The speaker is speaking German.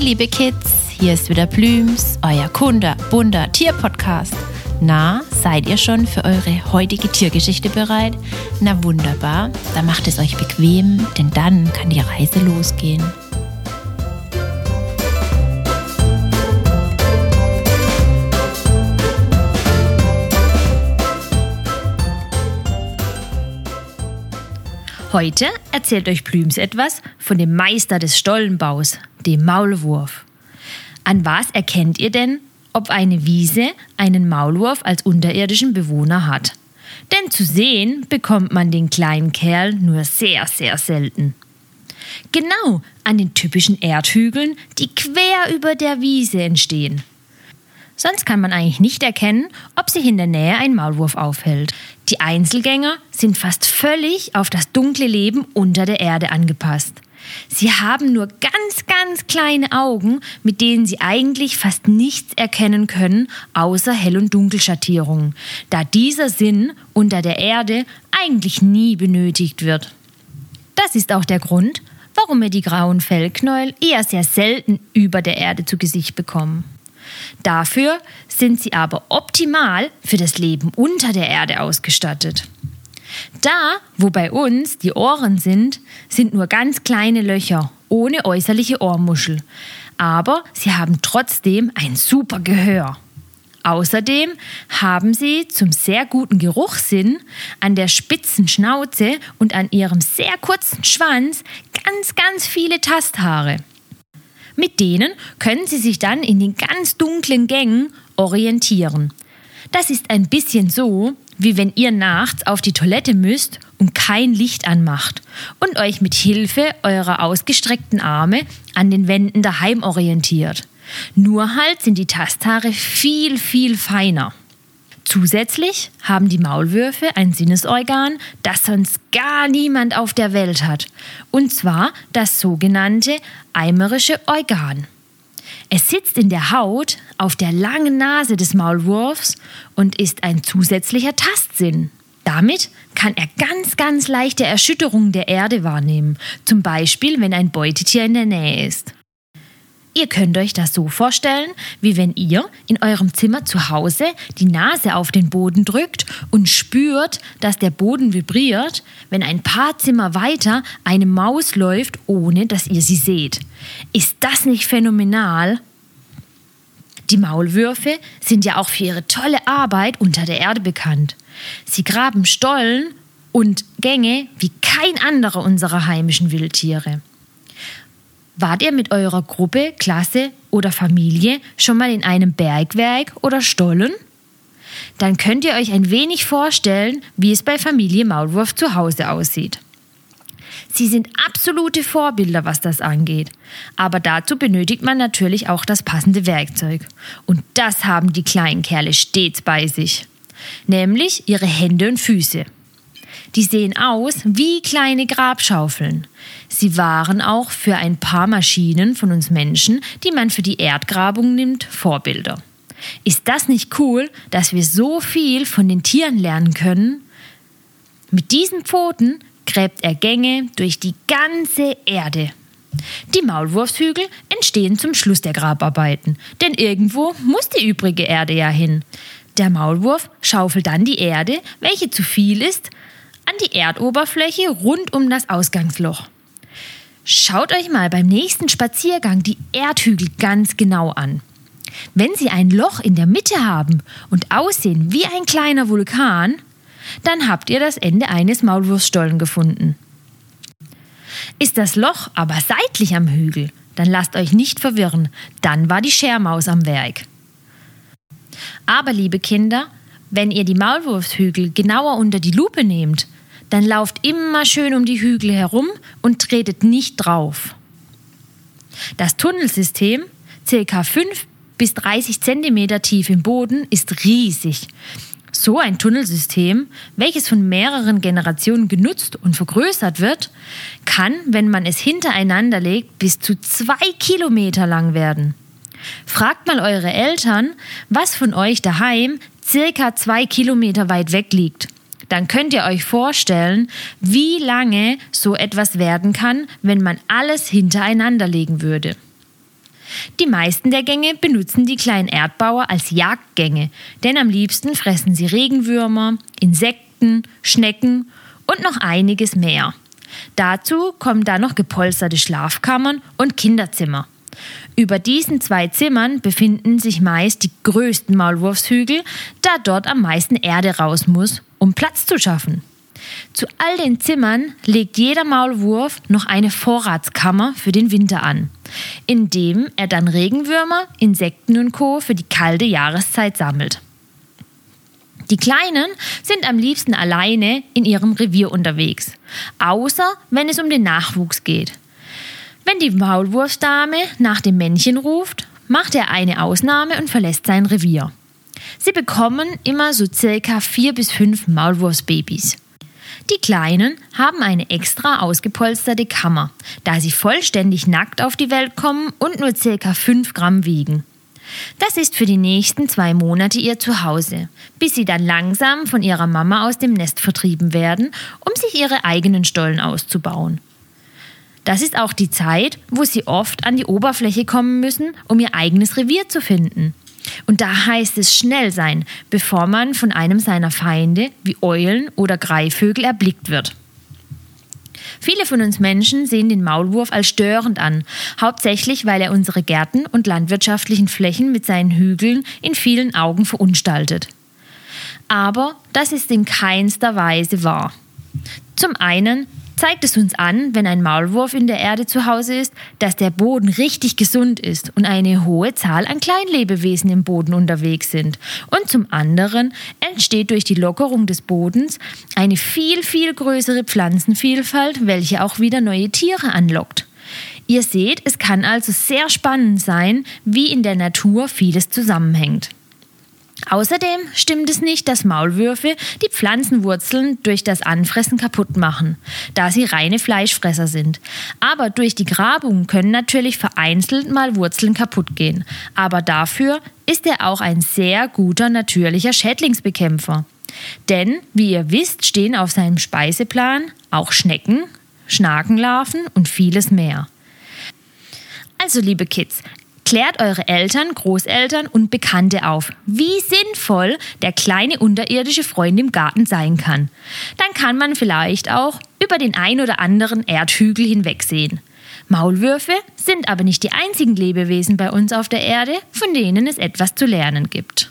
Hey liebe Kids, hier ist wieder Blüms, euer Kunde, bunter Tierpodcast. Na, seid ihr schon für eure heutige Tiergeschichte bereit? Na wunderbar, dann macht es euch bequem, denn dann kann die Reise losgehen. Heute erzählt euch Blüms etwas von dem Meister des Stollenbaus, dem Maulwurf. An was erkennt ihr denn, ob eine Wiese einen Maulwurf als unterirdischen Bewohner hat? Denn zu sehen bekommt man den kleinen Kerl nur sehr, sehr selten. Genau an den typischen Erdhügeln, die quer über der Wiese entstehen. Sonst kann man eigentlich nicht erkennen, ob sich in der Nähe ein Maulwurf aufhält. Die Einzelgänger sind fast völlig auf das dunkle Leben unter der Erde angepasst. Sie haben nur ganz, ganz kleine Augen, mit denen sie eigentlich fast nichts erkennen können, außer Hell- und Dunkelschattierungen, da dieser Sinn unter der Erde eigentlich nie benötigt wird. Das ist auch der Grund, warum wir die grauen Fellknäuel eher sehr selten über der Erde zu Gesicht bekommen. Dafür sind sie aber optimal für das Leben unter der Erde ausgestattet. Da, wo bei uns die Ohren sind, sind nur ganz kleine Löcher ohne äußerliche Ohrmuschel, aber sie haben trotzdem ein super Gehör. Außerdem haben sie zum sehr guten Geruchssinn an der spitzen Schnauze und an ihrem sehr kurzen Schwanz ganz, ganz viele Tasthaare. Mit denen können Sie sich dann in den ganz dunklen Gängen orientieren. Das ist ein bisschen so, wie wenn ihr nachts auf die Toilette müsst und kein Licht anmacht und euch mit Hilfe eurer ausgestreckten Arme an den Wänden daheim orientiert. Nur halt sind die Tasthaare viel, viel feiner. Zusätzlich haben die Maulwürfe ein Sinnesorgan, das sonst gar niemand auf der Welt hat, und zwar das sogenannte eimerische Organ. Es sitzt in der Haut auf der langen Nase des Maulwurfs und ist ein zusätzlicher Tastsinn. Damit kann er ganz, ganz leichte Erschütterungen der Erde wahrnehmen, zum Beispiel wenn ein Beutetier in der Nähe ist. Ihr könnt euch das so vorstellen, wie wenn ihr in eurem Zimmer zu Hause die Nase auf den Boden drückt und spürt, dass der Boden vibriert, wenn ein paar Zimmer weiter eine Maus läuft, ohne dass ihr sie seht. Ist das nicht phänomenal? Die Maulwürfe sind ja auch für ihre tolle Arbeit unter der Erde bekannt. Sie graben Stollen und Gänge wie kein anderer unserer heimischen Wildtiere. Wart ihr mit eurer Gruppe, Klasse oder Familie schon mal in einem Bergwerk oder Stollen? Dann könnt ihr euch ein wenig vorstellen, wie es bei Familie Maulwurf zu Hause aussieht. Sie sind absolute Vorbilder, was das angeht. Aber dazu benötigt man natürlich auch das passende Werkzeug. Und das haben die kleinen Kerle stets bei sich. Nämlich ihre Hände und Füße. Die sehen aus wie kleine Grabschaufeln. Sie waren auch für ein paar Maschinen von uns Menschen, die man für die Erdgrabung nimmt, Vorbilder. Ist das nicht cool, dass wir so viel von den Tieren lernen können? Mit diesen Pfoten gräbt er Gänge durch die ganze Erde. Die Maulwurfshügel entstehen zum Schluss der Grabarbeiten, denn irgendwo muss die übrige Erde ja hin. Der Maulwurf schaufelt dann die Erde, welche zu viel ist, an die Erdoberfläche rund um das Ausgangsloch. Schaut euch mal beim nächsten Spaziergang die Erdhügel ganz genau an. Wenn sie ein Loch in der Mitte haben und aussehen wie ein kleiner Vulkan, dann habt ihr das Ende eines Maulwurfsstollen gefunden. Ist das Loch aber seitlich am Hügel, dann lasst euch nicht verwirren, dann war die Schermaus am Werk. Aber liebe Kinder, wenn ihr die Maulwurfshügel genauer unter die Lupe nehmt, dann lauft immer schön um die Hügel herum und tretet nicht drauf. Das Tunnelsystem, ca. 5 bis 30 cm tief im Boden, ist riesig. So ein Tunnelsystem, welches von mehreren Generationen genutzt und vergrößert wird, kann, wenn man es hintereinander legt, bis zu zwei Kilometer lang werden. Fragt mal eure Eltern, was von euch daheim circa zwei Kilometer weit weg liegt dann könnt ihr euch vorstellen, wie lange so etwas werden kann, wenn man alles hintereinander legen würde. Die meisten der Gänge benutzen die kleinen Erdbauer als Jagdgänge, denn am liebsten fressen sie Regenwürmer, Insekten, Schnecken und noch einiges mehr. Dazu kommen da noch gepolsterte Schlafkammern und Kinderzimmer. Über diesen zwei Zimmern befinden sich meist die größten Maulwurfshügel, da dort am meisten Erde raus muss, um Platz zu schaffen. Zu all den Zimmern legt jeder Maulwurf noch eine Vorratskammer für den Winter an, in dem er dann Regenwürmer, Insekten und Co. für die kalte Jahreszeit sammelt. Die Kleinen sind am liebsten alleine in ihrem Revier unterwegs, außer wenn es um den Nachwuchs geht. Wenn die Maulwurfsdame nach dem Männchen ruft, macht er eine Ausnahme und verlässt sein Revier. Sie bekommen immer so circa vier bis fünf Maulwurfsbabys. Die Kleinen haben eine extra ausgepolsterte Kammer, da sie vollständig nackt auf die Welt kommen und nur circa 5 Gramm wiegen. Das ist für die nächsten zwei Monate ihr Zuhause, bis sie dann langsam von ihrer Mama aus dem Nest vertrieben werden, um sich ihre eigenen Stollen auszubauen. Das ist auch die Zeit, wo sie oft an die Oberfläche kommen müssen, um ihr eigenes Revier zu finden. Und da heißt es schnell sein, bevor man von einem seiner Feinde wie Eulen oder Greifvögel erblickt wird. Viele von uns Menschen sehen den Maulwurf als störend an, hauptsächlich weil er unsere Gärten und landwirtschaftlichen Flächen mit seinen Hügeln in vielen Augen verunstaltet. Aber das ist in keinster Weise wahr. Zum einen zeigt es uns an, wenn ein Maulwurf in der Erde zu Hause ist, dass der Boden richtig gesund ist und eine hohe Zahl an Kleinlebewesen im Boden unterwegs sind. Und zum anderen entsteht durch die Lockerung des Bodens eine viel, viel größere Pflanzenvielfalt, welche auch wieder neue Tiere anlockt. Ihr seht, es kann also sehr spannend sein, wie in der Natur vieles zusammenhängt. Außerdem stimmt es nicht, dass Maulwürfe die Pflanzenwurzeln durch das Anfressen kaputt machen, da sie reine Fleischfresser sind. Aber durch die Grabung können natürlich vereinzelt mal Wurzeln kaputt gehen. Aber dafür ist er auch ein sehr guter natürlicher Schädlingsbekämpfer. Denn, wie ihr wisst, stehen auf seinem Speiseplan auch Schnecken, Schnakenlarven und vieles mehr. Also, liebe Kids, Klärt eure Eltern, Großeltern und Bekannte auf, wie sinnvoll der kleine unterirdische Freund im Garten sein kann. Dann kann man vielleicht auch über den ein oder anderen Erdhügel hinwegsehen. Maulwürfe sind aber nicht die einzigen Lebewesen bei uns auf der Erde, von denen es etwas zu lernen gibt.